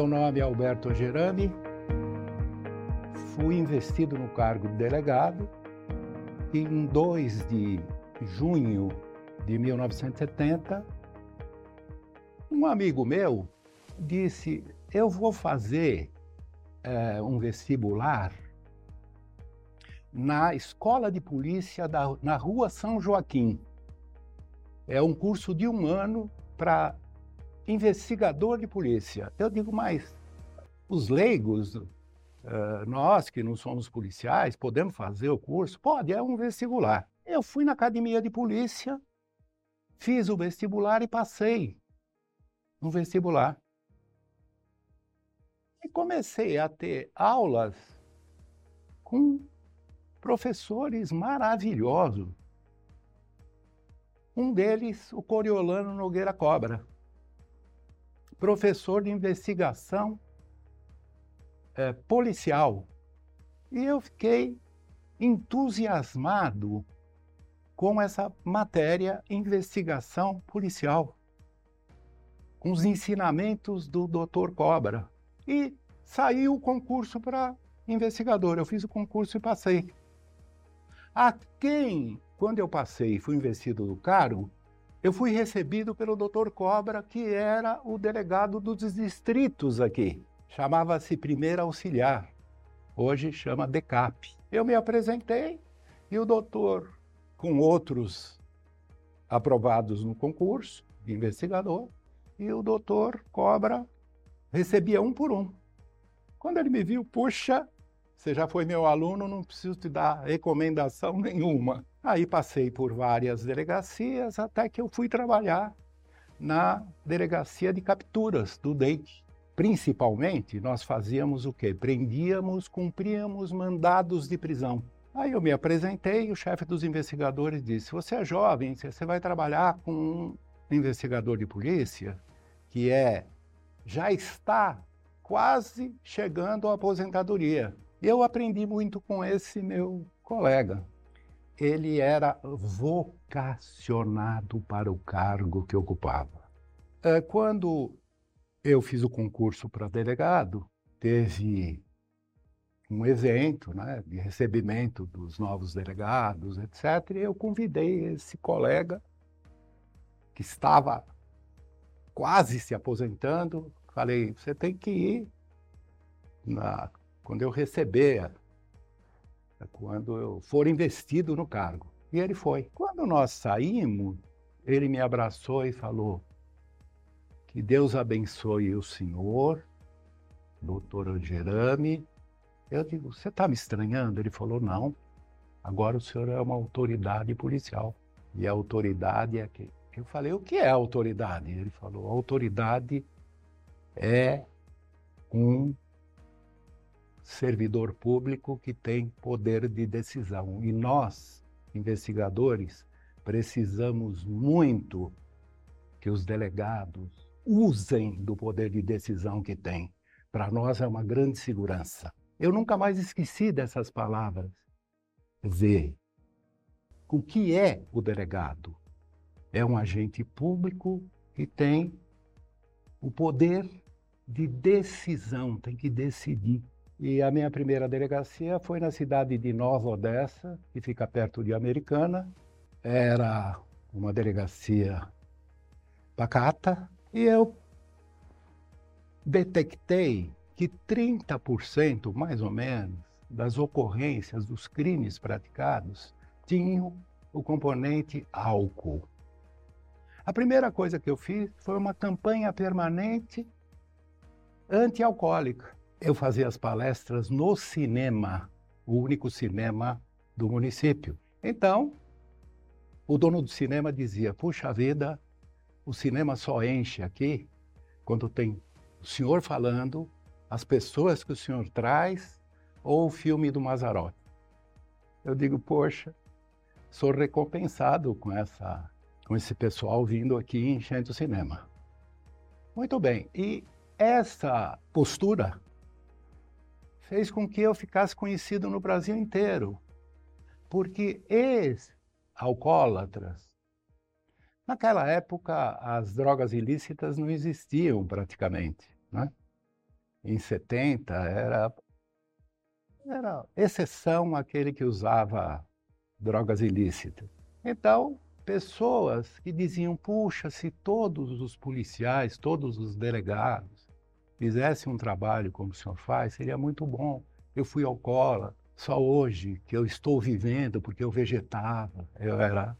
Meu nome é Alberto Gerami, fui investido no cargo de delegado em 2 de junho de 1970, um amigo meu disse: Eu vou fazer é, um vestibular na Escola de Polícia da, na Rua São Joaquim. É um curso de um ano para investigador de polícia. Eu digo, mas os leigos, uh, nós que não somos policiais, podemos fazer o curso? Pode, é um vestibular. Eu fui na academia de polícia, fiz o vestibular e passei no vestibular. E comecei a ter aulas com professores maravilhosos. Um deles, o Coriolano Nogueira Cobra, professor de investigação é, policial. E eu fiquei entusiasmado com essa matéria investigação policial, com os ensinamentos do Dr. Cobra. E saiu o concurso para investigador. Eu fiz o concurso e passei. A quem, quando eu passei e fui investido no cargo, eu fui recebido pelo Dr. Cobra, que era o delegado dos distritos aqui. Chamava-se Primeira Auxiliar. Hoje chama DECAP. Eu me apresentei e o doutor, com outros aprovados no concurso investigador, e o doutor Cobra recebia um por um. Quando ele me viu, puxa, você já foi meu aluno, não preciso te dar recomendação nenhuma. Aí passei por várias delegacias até que eu fui trabalhar na delegacia de capturas do DEIC. Principalmente, nós fazíamos o quê? Prendíamos, cumpríamos mandados de prisão. Aí eu me apresentei e o chefe dos investigadores disse: Você é jovem, você vai trabalhar com um investigador de polícia que é já está quase chegando à aposentadoria. Eu aprendi muito com esse meu colega. Ele era vocacionado para o cargo que ocupava. É, quando eu fiz o concurso para delegado, teve um evento né, de recebimento dos novos delegados, etc. E eu convidei esse colega que estava quase se aposentando. Falei: você tem que ir na quando eu receber, quando eu for investido no cargo. E ele foi. Quando nós saímos, ele me abraçou e falou: Que Deus abençoe o senhor, doutor Angerami. Eu digo: Você está me estranhando? Ele falou: Não. Agora o senhor é uma autoridade policial. E a autoridade é que. Eu falei: O que é autoridade? Ele falou: Autoridade é um servidor público que tem poder de decisão. E nós, investigadores, precisamos muito que os delegados usem do poder de decisão que têm. Para nós é uma grande segurança. Eu nunca mais esqueci dessas palavras. Ver o que é o delegado? É um agente público que tem o poder de decisão, tem que decidir. E a minha primeira delegacia foi na cidade de Nova Odessa, que fica perto de Americana. Era uma delegacia pacata e eu detectei que 30%, mais ou menos, das ocorrências, dos crimes praticados, tinham o componente álcool. A primeira coisa que eu fiz foi uma campanha permanente anti-alcoólica eu fazia as palestras no cinema, o único cinema do município. Então, o dono do cinema dizia: Puxa vida, o cinema só enche aqui quando tem o senhor falando, as pessoas que o senhor traz ou o filme do Mazzarotti. Eu digo: Poxa, sou recompensado com, essa, com esse pessoal vindo aqui enchendo o cinema. Muito bem, e essa postura fez com que eu ficasse conhecido no Brasil inteiro. Porque ex-alcoólatras, naquela época as drogas ilícitas não existiam praticamente. Né? em 70 era, era exceção aquele que usava drogas ilícitas. Então, pessoas que diziam: puxa, se todos os policiais, todos os delegados fizessem um trabalho como o senhor faz, seria muito bom. Eu fui alcoólatra, só hoje que eu estou vivendo porque eu vegetava, eu era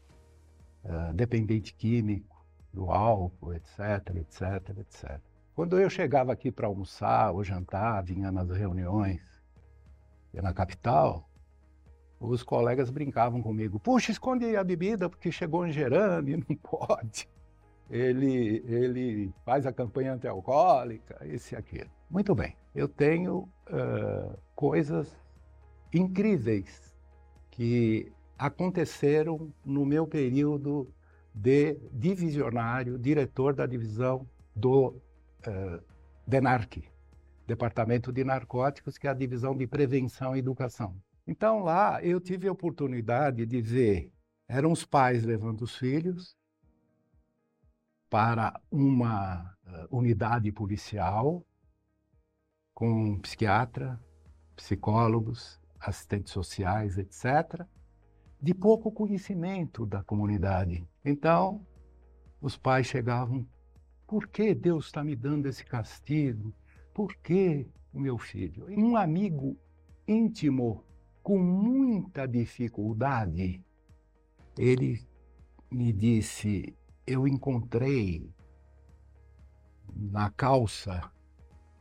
uh, dependente químico do álcool, etc, etc, etc. Quando eu chegava aqui para almoçar ou jantar, vinha nas reuniões na capital, os colegas brincavam comigo. Puxa, esconde a bebida porque chegou um gerame, não pode. Ele, ele faz a campanha antialcoólica, esse e aquilo. Muito bem, eu tenho uh, coisas incríveis que aconteceram no meu período de divisionário, diretor da divisão do uh, DENARC, Departamento de Narcóticos, que é a divisão de prevenção e educação. Então lá eu tive a oportunidade de ver, eram os pais levando os filhos para uma uh, unidade policial com psiquiatra, psicólogos, assistentes sociais, etc., de pouco conhecimento da comunidade. Então, os pais chegavam: por que Deus está me dando esse castigo? Por que o meu filho? Um amigo íntimo, com muita dificuldade, ele me disse: Eu encontrei na calça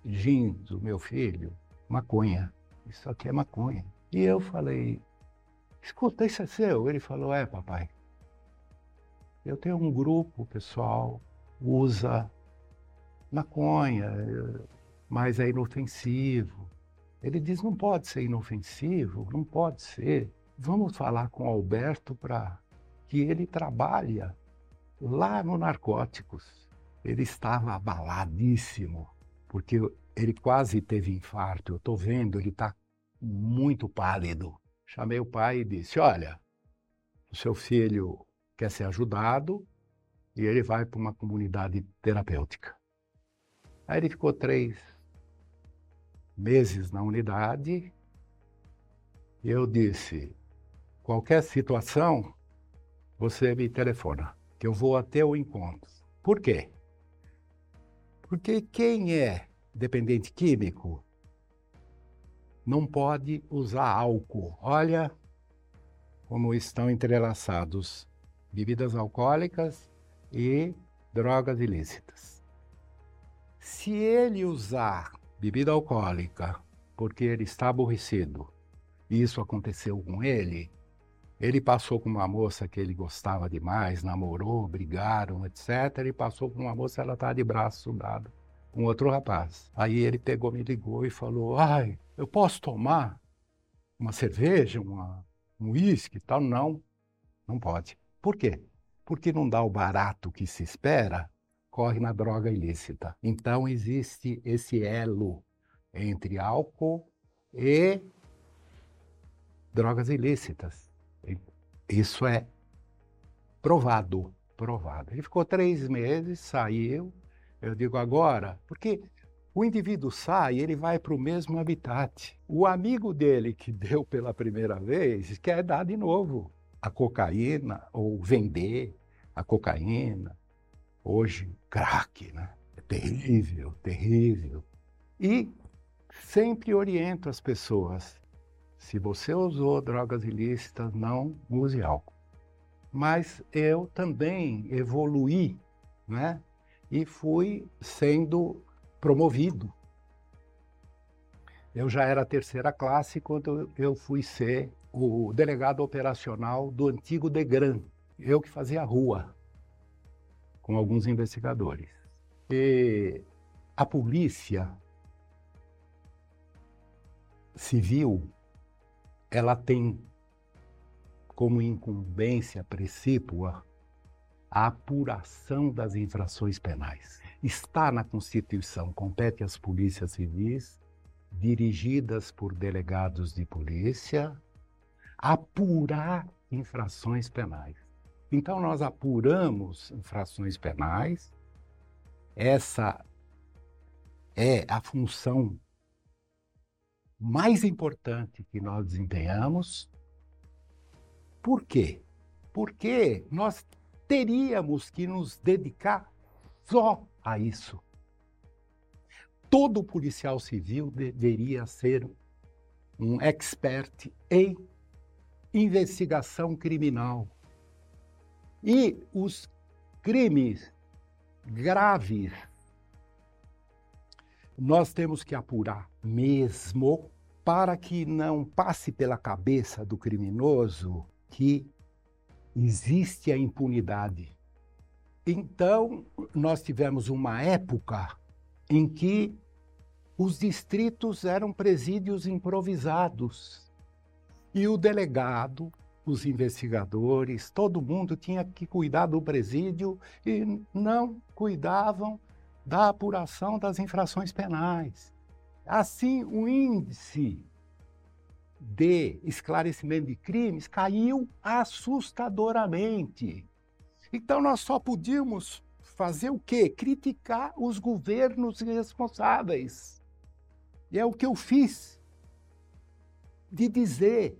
jeans do meu filho maconha isso aqui é maconha. E eu falei, escuta, isso é seu? Ele falou, é, papai. Eu tenho um grupo, pessoal, usa maconha, mas é inofensivo. Ele diz, não pode ser inofensivo, não pode ser. Vamos falar com o Alberto para que ele trabalha lá no Narcóticos. Ele estava abaladíssimo, porque ele quase teve infarto. Eu estou vendo, ele está muito pálido. Chamei o pai e disse: Olha, o seu filho quer ser ajudado e ele vai para uma comunidade terapêutica. Aí ele ficou três meses na unidade e eu disse: qualquer situação, você me telefona, que eu vou até o encontro. Por quê? Porque quem é dependente químico não pode usar álcool. Olha como estão entrelaçados bebidas alcoólicas e drogas ilícitas. Se ele usar bebida alcoólica porque ele está aborrecido, e isso aconteceu com ele, ele passou com uma moça que ele gostava demais, namorou, brigaram, etc. E passou com uma moça, ela está de braço dado com outro rapaz. Aí ele pegou, me ligou e falou: Ai, eu posso tomar uma cerveja, uma, um uísque e tal? Não, não pode. Por quê? Porque não dá o barato que se espera, corre na droga ilícita. Então existe esse elo entre álcool e drogas ilícitas. Isso é provado, provado. Ele ficou três meses, saiu. Eu digo agora, porque o indivíduo sai, ele vai para o mesmo habitat. O amigo dele que deu pela primeira vez quer dar de novo a cocaína ou vender a cocaína. Hoje, crack, né? É terrível, terrível. E sempre oriento as pessoas: se você usou drogas ilícitas, não use álcool. Mas eu também evoluí, né? E fui sendo promovido. Eu já era terceira classe quando eu fui ser o delegado operacional do antigo Degran. Eu que fazia rua com alguns investigadores. E a polícia civil, ela tem como incumbência precípua a apuração das infrações penais. Está na Constituição, compete às polícias civis, dirigidas por delegados de polícia, apurar infrações penais. Então, nós apuramos infrações penais, essa é a função mais importante que nós desempenhamos. Por quê? Porque nós teríamos que nos dedicar só a isso. Todo policial civil deveria ser um expert em investigação criminal. E os crimes graves nós temos que apurar mesmo para que não passe pela cabeça do criminoso que existe a impunidade. Então, nós tivemos uma época em que os distritos eram presídios improvisados. E o delegado, os investigadores, todo mundo tinha que cuidar do presídio e não cuidavam da apuração das infrações penais. Assim, o índice de esclarecimento de crimes caiu assustadoramente. Então, nós só podíamos fazer o quê? Criticar os governos responsáveis. E é o que eu fiz de dizer: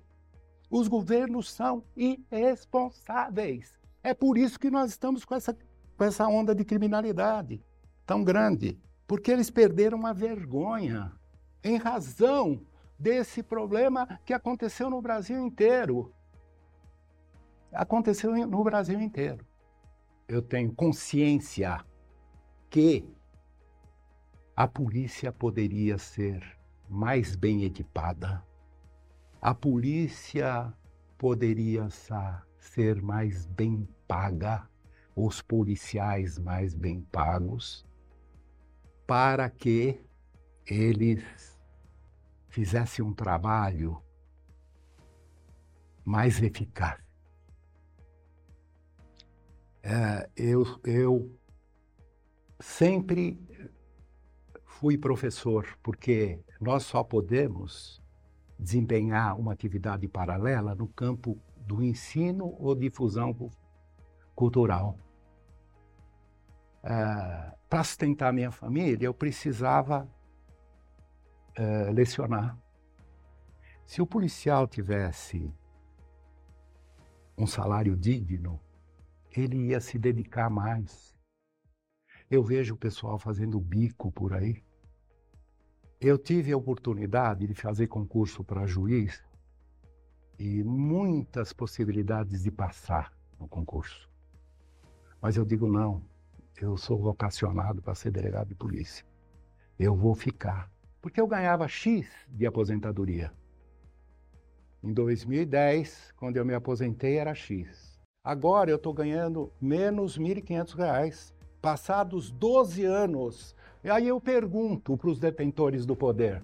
os governos são irresponsáveis. É por isso que nós estamos com essa, com essa onda de criminalidade tão grande, porque eles perderam a vergonha em razão desse problema que aconteceu no Brasil inteiro. Aconteceu no Brasil inteiro. Eu tenho consciência que a polícia poderia ser mais bem equipada, a polícia poderia ser mais bem paga, os policiais mais bem pagos, para que eles fizesse um trabalho mais eficaz. É, eu, eu sempre fui professor, porque nós só podemos desempenhar uma atividade paralela no campo do ensino ou difusão cultural. É, Para sustentar minha família, eu precisava uh, lecionar. Se o policial tivesse um salário digno, ele ia se dedicar mais. Eu vejo o pessoal fazendo bico por aí. Eu tive a oportunidade de fazer concurso para juiz e muitas possibilidades de passar no concurso. Mas eu digo não, eu sou vocacionado para ser delegado de polícia. Eu vou ficar porque eu ganhava X de aposentadoria. Em 2010, quando eu me aposentei, era X. Agora eu estou ganhando menos R$ 1.500, passados 12 anos. E aí eu pergunto para os detentores do poder: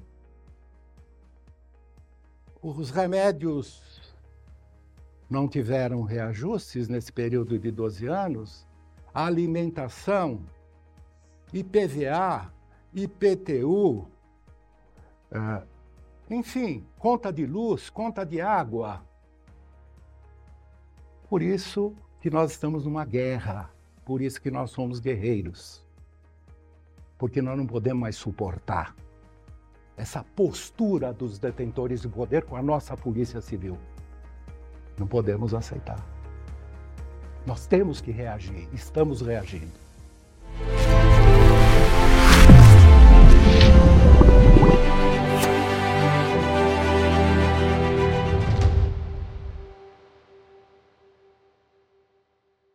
os remédios não tiveram reajustes nesse período de 12 anos? Alimentação, IPVA, IPTU, ah, enfim, conta de luz, conta de água. Por isso que nós estamos numa guerra, por isso que nós somos guerreiros. Porque nós não podemos mais suportar essa postura dos detentores de poder com a nossa polícia civil. Não podemos aceitar. Nós temos que reagir, estamos reagindo.